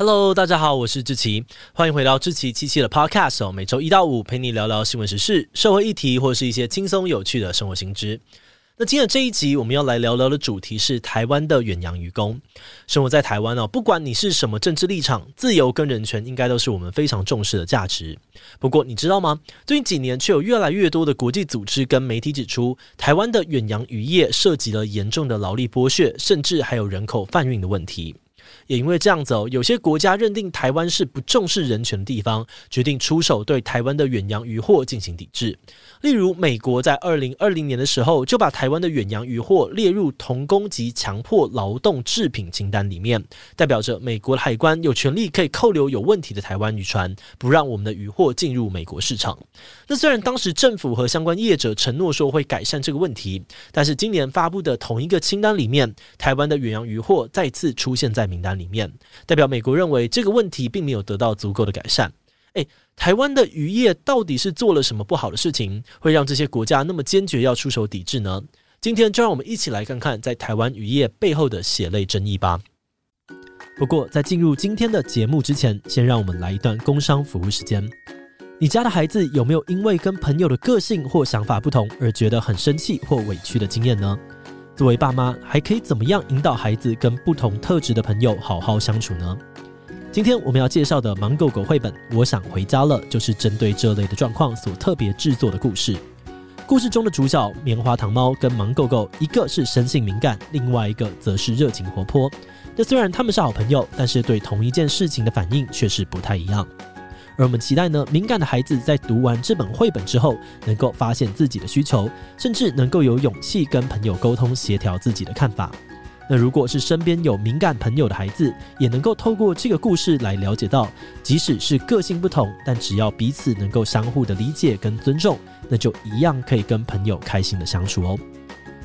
Hello，大家好，我是志奇，欢迎回到志奇七七的 Podcast 哦。每周一到五陪你聊聊新闻时事、社会议题，或是一些轻松有趣的生活新知。那今天这一集，我们要来聊聊的主题是台湾的远洋渔工。生活在台湾哦，不管你是什么政治立场，自由跟人权应该都是我们非常重视的价值。不过，你知道吗？最近几年，却有越来越多的国际组织跟媒体指出，台湾的远洋渔业涉及了严重的劳力剥削，甚至还有人口贩运的问题。也因为这样子哦，有些国家认定台湾是不重视人权的地方，决定出手对台湾的远洋渔获进行抵制。例如，美国在二零二零年的时候就把台湾的远洋渔获列入童工及强迫劳动制品清单里面，代表着美国海关有权利可以扣留有问题的台湾渔船，不让我们的渔获进入美国市场。那虽然当时政府和相关业者承诺说会改善这个问题，但是今年发布的同一个清单里面，台湾的远洋渔获再次出现在名名单里面，代表美国认为这个问题并没有得到足够的改善。诶，台湾的渔业到底是做了什么不好的事情，会让这些国家那么坚决要出手抵制呢？今天就让我们一起来看看在台湾渔业背后的血泪争议吧。不过，在进入今天的节目之前，先让我们来一段工商服务时间。你家的孩子有没有因为跟朋友的个性或想法不同而觉得很生气或委屈的经验呢？作为爸妈，还可以怎么样引导孩子跟不同特质的朋友好好相处呢？今天我们要介绍的《芒狗狗》绘本《我想回家了》，就是针对这类的状况所特别制作的故事。故事中的主角棉花糖猫跟芒狗狗，一个是生性敏感，另外一个则是热情活泼。那虽然他们是好朋友，但是对同一件事情的反应却是不太一样。而我们期待呢，敏感的孩子在读完这本绘本之后，能够发现自己的需求，甚至能够有勇气跟朋友沟通，协调自己的看法。那如果是身边有敏感朋友的孩子，也能够透过这个故事来了解到，即使是个性不同，但只要彼此能够相互的理解跟尊重，那就一样可以跟朋友开心的相处哦。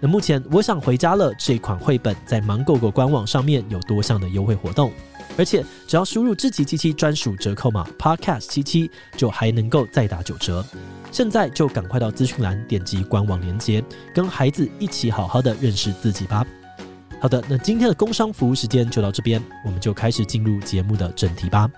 那目前我想回家了这款绘本在芒狗狗官网上面有多项的优惠活动，而且只要输入志祺七七专属折扣码 Podcast 七七，就还能够再打九折。现在就赶快到资讯栏点击官网链接，跟孩子一起好好的认识自己吧。好的，那今天的工商服务时间就到这边，我们就开始进入节目的正题吧。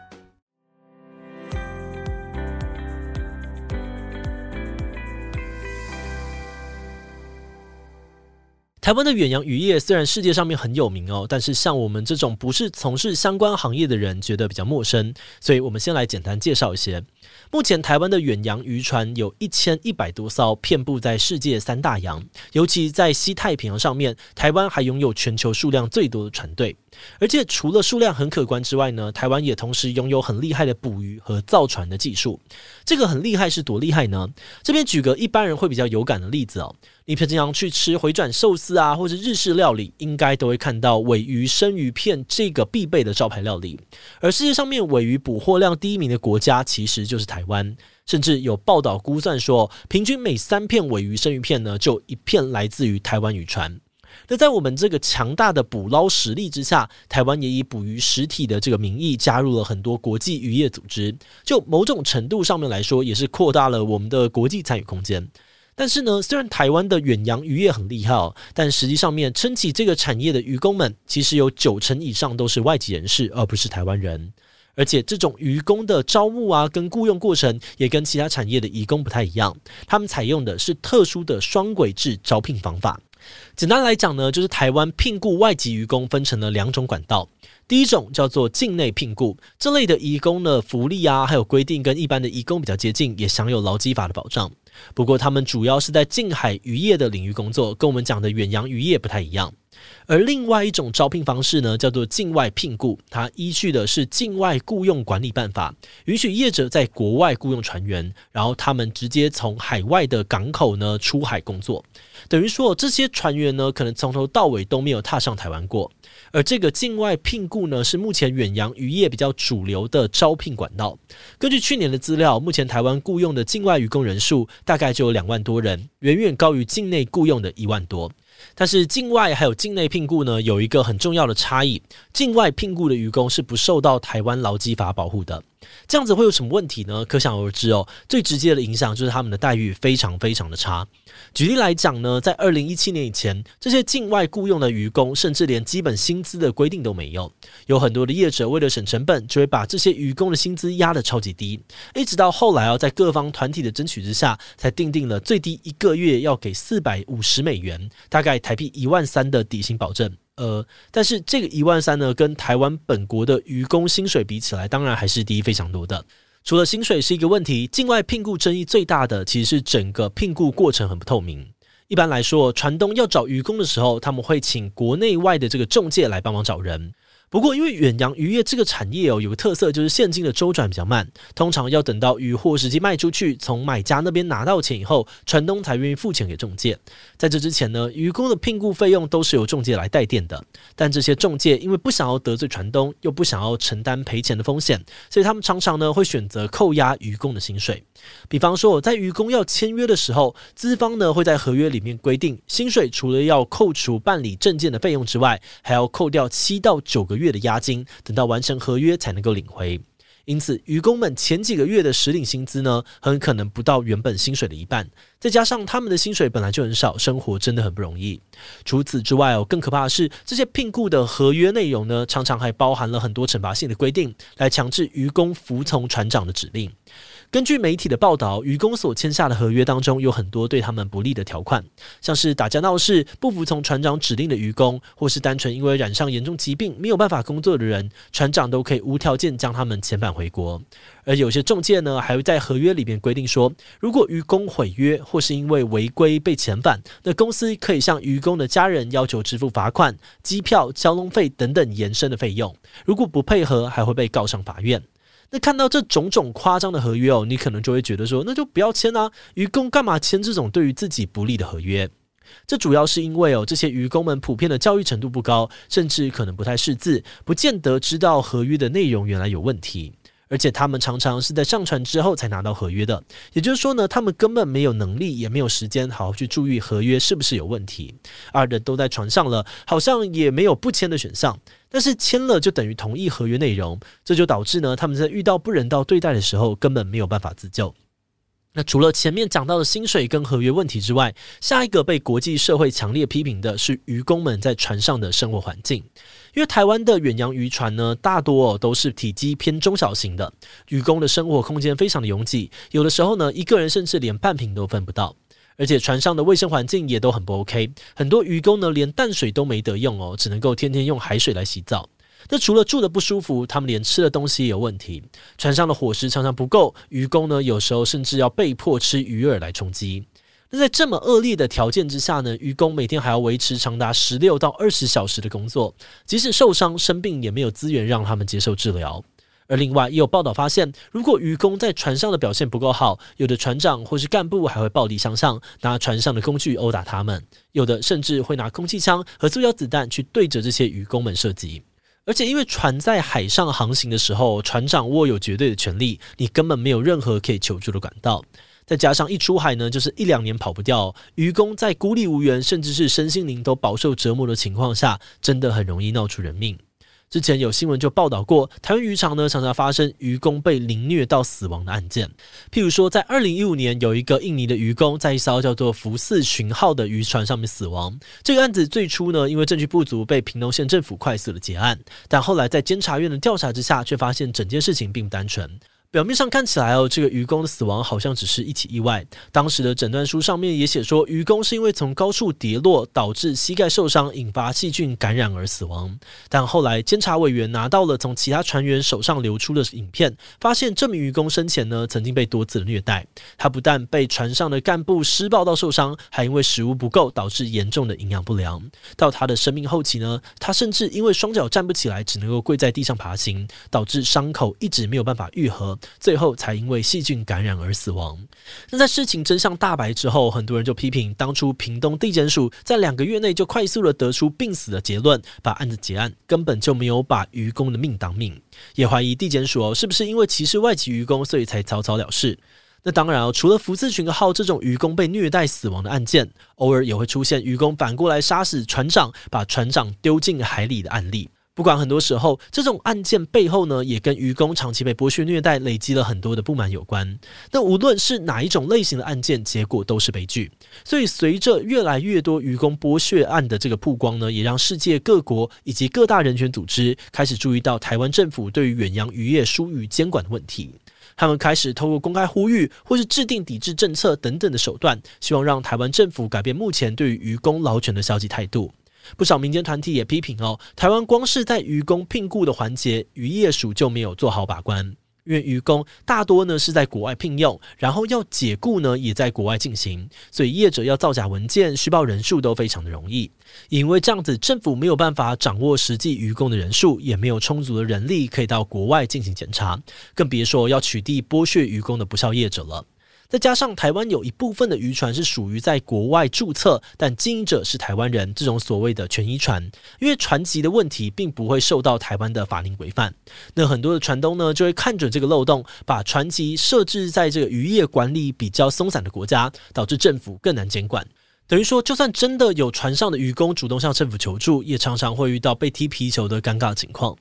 台湾的远洋渔业虽然世界上面很有名哦，但是像我们这种不是从事相关行业的人，觉得比较陌生，所以我们先来简单介绍一些。目前台湾的远洋渔船有一千一百多艘，遍布在世界三大洋，尤其在西太平洋上面，台湾还拥有全球数量最多的船队。而且除了数量很可观之外呢，台湾也同时拥有很厉害的捕鱼和造船的技术。这个很厉害是多厉害呢？这边举个一般人会比较有感的例子哦，你平常去吃回转寿司啊，或者日式料理，应该都会看到尾鱼生鱼片这个必备的招牌料理。而世界上面尾鱼捕获量第一名的国家其实就是台湾，甚至有报道估算说，平均每三片尾鱼生鱼片呢，就一片来自于台湾渔船。那在我们这个强大的捕捞实力之下，台湾也以捕鱼实体的这个名义加入了很多国际渔业组织，就某种程度上面来说，也是扩大了我们的国际参与空间。但是呢，虽然台湾的远洋渔业很厉害哦，但实际上面撑起这个产业的渔工们，其实有九成以上都是外籍人士，而不是台湾人。而且这种渔工的招募啊，跟雇佣过程也跟其他产业的移工不太一样，他们采用的是特殊的双轨制招聘方法。简单来讲呢，就是台湾聘雇外籍渔工分成了两种管道。第一种叫做境内聘雇，这类的移工呢，福利啊，还有规定跟一般的移工比较接近，也享有劳基法的保障。不过他们主要是在近海渔业的领域工作，跟我们讲的远洋渔业不太一样。而另外一种招聘方式呢，叫做境外聘雇，它依据的是境外雇佣管理办法，允许业者在国外雇佣船员，然后他们直接从海外的港口呢出海工作，等于说这些船员呢可能从头到尾都没有踏上台湾过。而这个境外聘雇呢，是目前远洋渔业比较主流的招聘管道。根据去年的资料，目前台湾雇佣的境外渔工人数大概就有两万多人，远远高于境内雇佣的一万多。但是境外还有境内聘雇呢，有一个很重要的差异：境外聘雇的渔工是不受到台湾劳基法保护的。这样子会有什么问题呢？可想而知哦，最直接的影响就是他们的待遇非常非常的差。举例来讲呢，在二零一七年以前，这些境外雇佣的渔工甚至连基本薪资的规定都没有，有很多的业者为了省成本，就会把这些渔工的薪资压得超级低，一直到后来哦，在各方团体的争取之下，才定定了最低一个月要给四百五十美元，大概台币一万三的底薪保证。呃，但是这个一万三呢，跟台湾本国的渔工薪水比起来，当然还是低非常多的。除了薪水是一个问题，境外聘雇争议最大的其实是整个聘雇过程很不透明。一般来说，船东要找渔工的时候，他们会请国内外的这个中介来帮忙找人。不过，因为远洋渔业这个产业哦，有个特色就是现金的周转比较慢，通常要等到渔获实际卖出去，从买家那边拿到钱以后，船东才愿意付钱给中介。在这之前呢，渔工的聘雇费用都是由中介来代垫的。但这些中介因为不想要得罪船东，又不想要承担赔钱的风险，所以他们常常呢会选择扣押渔工的薪水。比方说，在渔工要签约的时候，资方呢会在合约里面规定，薪水除了要扣除办理证件的费用之外，还要扣掉七到九个月的押金，等到完成合约才能够领回。因此，渔工们前几个月的实领薪资呢，很可能不到原本薪水的一半。再加上他们的薪水本来就很少，生活真的很不容易。除此之外哦，更可怕的是，这些聘雇的合约内容呢，常常还包含了很多惩罚性的规定，来强制渔工服从船长的指令。根据媒体的报道，渔工所签下的合约当中有很多对他们不利的条款，像是打架闹事、不服从船长指令的渔工，或是单纯因为染上严重疾病没有办法工作的人，船长都可以无条件将他们遣返回国。而有些中介呢，还会在合约里面规定说，如果渔工毁约或是因为违规被遣返，那公司可以向渔工的家人要求支付罚款、机票、交通费等等延伸的费用。如果不配合，还会被告上法院。那看到这种种夸张的合约哦，你可能就会觉得说，那就不要签啊！愚公干嘛签这种对于自己不利的合约？这主要是因为哦，这些愚公们普遍的教育程度不高，甚至可能不太识字，不见得知道合约的内容原来有问题。而且他们常常是在上船之后才拿到合约的，也就是说呢，他们根本没有能力，也没有时间好好去注意合约是不是有问题。二人都在船上了，好像也没有不签的选项。但是签了就等于同意合约内容，这就导致呢，他们在遇到不人道对待的时候，根本没有办法自救。那除了前面讲到的薪水跟合约问题之外，下一个被国际社会强烈批评的是渔工们在船上的生活环境。因为台湾的远洋渔船呢，大多哦都是体积偏中小型的，渔工的生活空间非常的拥挤，有的时候呢，一个人甚至连半瓶都分不到。而且船上的卫生环境也都很不 OK，很多渔工呢连淡水都没得用哦，只能够天天用海水来洗澡。那除了住得不舒服，他们连吃的东西也有问题。船上的伙食常常不够，渔工呢有时候甚至要被迫吃鱼饵来充饥。在这么恶劣的条件之下呢，渔工每天还要维持长达十六到二十小时的工作，即使受伤生病也没有资源让他们接受治疗。而另外也有报道发现，如果渔工在船上的表现不够好，有的船长或是干部还会暴力相向，拿船上的工具殴打他们；有的甚至会拿空气枪和塑胶子弹去对着这些渔工们射击。而且因为船在海上航行的时候，船长握有绝对的权力，你根本没有任何可以求助的管道。再加上一出海呢，就是一两年跑不掉。渔工在孤立无援，甚至是身心灵都饱受折磨的情况下，真的很容易闹出人命。之前有新闻就报道过，台湾渔场呢常常发生渔工被凌虐到死亡的案件。譬如说，在二零一五年，有一个印尼的渔工在一艘叫做“福四巡号”的渔船上面死亡。这个案子最初呢，因为证据不足，被屏东县政府快速的结案。但后来在监察院的调查之下，却发现整件事情并不单纯。表面上看起来哦，这个渔工的死亡好像只是一起意外。当时的诊断书上面也写说，渔工是因为从高处跌落导致膝盖受伤，引发细菌感染而死亡。但后来监察委员拿到了从其他船员手上流出的影片，发现这名渔工生前呢曾经被多次的虐待。他不但被船上的干部施暴到受伤，还因为食物不够导致严重的营养不良。到他的生命后期呢，他甚至因为双脚站不起来，只能够跪在地上爬行，导致伤口一直没有办法愈合。最后才因为细菌感染而死亡。那在事情真相大白之后，很多人就批评当初屏东地检署在两个月内就快速的得出病死的结论，把案子结案，根本就没有把渔工的命当命。也怀疑地检署哦，是不是因为歧视外籍渔工，所以才草草了事？那当然哦，除了福字巡号这种渔工被虐待死亡的案件，偶尔也会出现渔工反过来杀死船长，把船长丢进海里的案例。不管很多时候，这种案件背后呢，也跟渔工长期被剥削虐待、累积了很多的不满有关。那无论是哪一种类型的案件，结果都是悲剧。所以，随着越来越多渔工剥削案的这个曝光呢，也让世界各国以及各大人权组织开始注意到台湾政府对于远洋渔业疏于监管的问题。他们开始透过公开呼吁，或是制定抵制政策等等的手段，希望让台湾政府改变目前对于渔工劳权的消极态度。不少民间团体也批评哦，台湾光是在渔工聘雇的环节，渔业署就没有做好把关。因为渔工大多呢是在国外聘用，然后要解雇呢也在国外进行，所以业者要造假文件、虚报人数都非常的容易。因为这样子，政府没有办法掌握实际渔工的人数，也没有充足的人力可以到国外进行检查，更别说要取缔剥削渔工的不肖业者了。再加上台湾有一部分的渔船是属于在国外注册，但经营者是台湾人，这种所谓的权益船，因为船籍的问题，并不会受到台湾的法令规范。那很多的船东呢，就会看准这个漏洞，把船籍设置在这个渔业管理比较松散的国家，导致政府更难监管。等于说，就算真的有船上的渔工主动向政府求助，也常常会遇到被踢皮球的尴尬情况。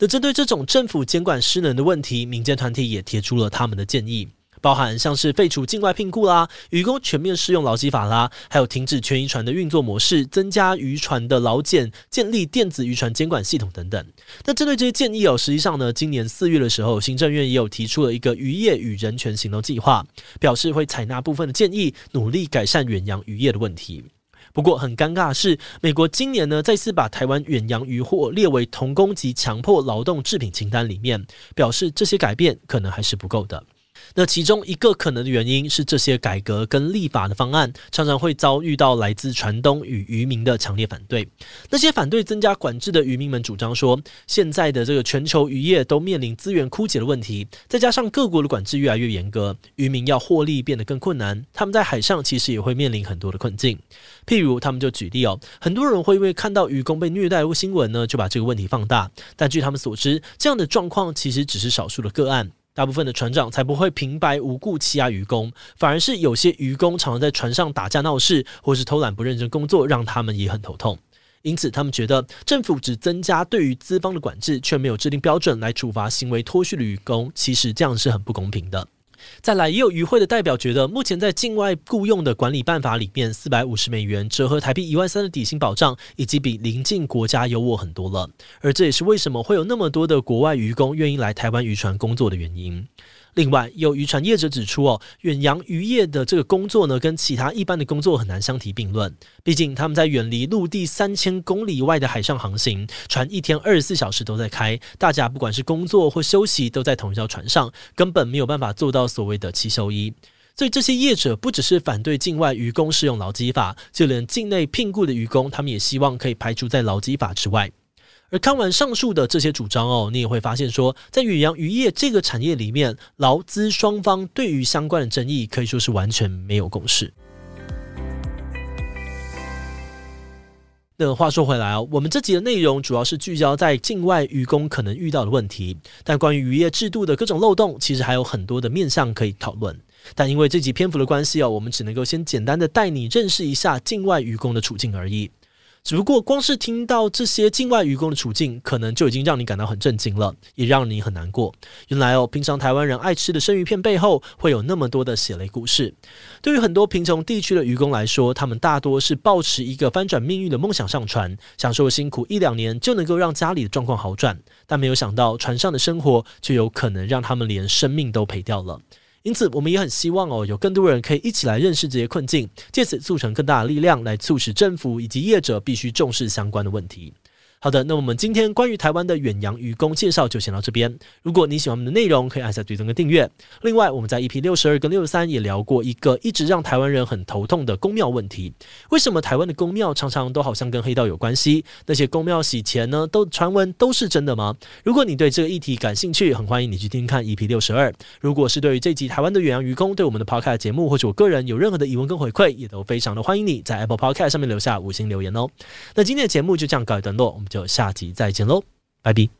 那针对这种政府监管失能的问题，民间团体也提出了他们的建议。包含像是废除境外聘雇啦，渔工全面适用劳基法啦，还有停止全渔船的运作模式，增加渔船的劳检，建立电子渔船监管系统等等。那针对这些建议哦，实际上呢，今年四月的时候，行政院也有提出了一个渔业与人权行动计划，表示会采纳部分的建议，努力改善远洋渔业的问题。不过很尴尬的是，美国今年呢再次把台湾远洋渔获列为童工及强迫劳动制品清单里面，表示这些改变可能还是不够的。那其中一个可能的原因是，这些改革跟立法的方案常常会遭遇到来自船东与渔民的强烈反对。那些反对增加管制的渔民们主张说，现在的这个全球渔业都面临资源枯竭的问题，再加上各国的管制越来越严格，渔民要获利变得更困难。他们在海上其实也会面临很多的困境。譬如，他们就举例哦，很多人会因为看到渔工被虐待的新闻呢，就把这个问题放大。但据他们所知，这样的状况其实只是少数的个案。大部分的船长才不会平白无故欺压渔工，反而是有些渔工常常在船上打架闹事，或是偷懒不认真工作，让他们也很头痛。因此，他们觉得政府只增加对于资方的管制，却没有制定标准来处罚行为脱序的渔工，其实这样是很不公平的。再来，也有渔会的代表觉得，目前在境外雇佣的管理办法里面，四百五十美元折合台币一万三的底薪保障，已经比邻近国家优渥很多了。而这也是为什么会有那么多的国外渔工愿意来台湾渔船工作的原因。另外，有渔船业者指出，哦，远洋渔业的这个工作呢，跟其他一般的工作很难相提并论。毕竟他们在远离陆地三千公里外的海上航行，船一天二十四小时都在开，大家不管是工作或休息，都在同一条船上，根本没有办法做到所谓的七休一。所以这些业者不只是反对境外渔工适用劳基法，就连境内聘雇的渔工，他们也希望可以排除在劳基法之外。而看完上述的这些主张哦，你也会发现说，在远洋渔业这个产业里面，劳资双方对于相关的争议可以说是完全没有共识。那话说回来哦，我们这集的内容主要是聚焦在境外渔工可能遇到的问题，但关于渔业制度的各种漏洞，其实还有很多的面向可以讨论。但因为这集篇幅的关系哦，我们只能够先简单的带你认识一下境外渔工的处境而已。只不过，光是听到这些境外渔工的处境，可能就已经让你感到很震惊了，也让你很难过。原来哦，平常台湾人爱吃的生鱼片背后，会有那么多的血泪故事。对于很多贫穷地区的渔工来说，他们大多是抱持一个翻转命运的梦想上船，享受辛苦一两年就能够让家里的状况好转，但没有想到船上的生活就有可能让他们连生命都赔掉了。因此，我们也很希望哦，有更多人可以一起来认识这些困境，借此促成更大的力量，来促使政府以及业者必须重视相关的问题。好的，那我们今天关于台湾的远洋渔工介绍就先到这边。如果你喜欢我们的内容，可以按下追踪跟订阅。另外，我们在 EP 六十二跟六十三也聊过一个一直让台湾人很头痛的公庙问题。为什么台湾的公庙常常都好像跟黑道有关系？那些公庙洗钱呢，都传闻都是真的吗？如果你对这个议题感兴趣，很欢迎你去听听看 EP 六十二。如果是对于这集台湾的远洋渔工，对我们的 Podcast 节目或者我个人有任何的疑问跟回馈，也都非常的欢迎你在 Apple Podcast 上面留下五星留言哦。那今天的节目就这样告一段落，就下集再见喽，拜拜。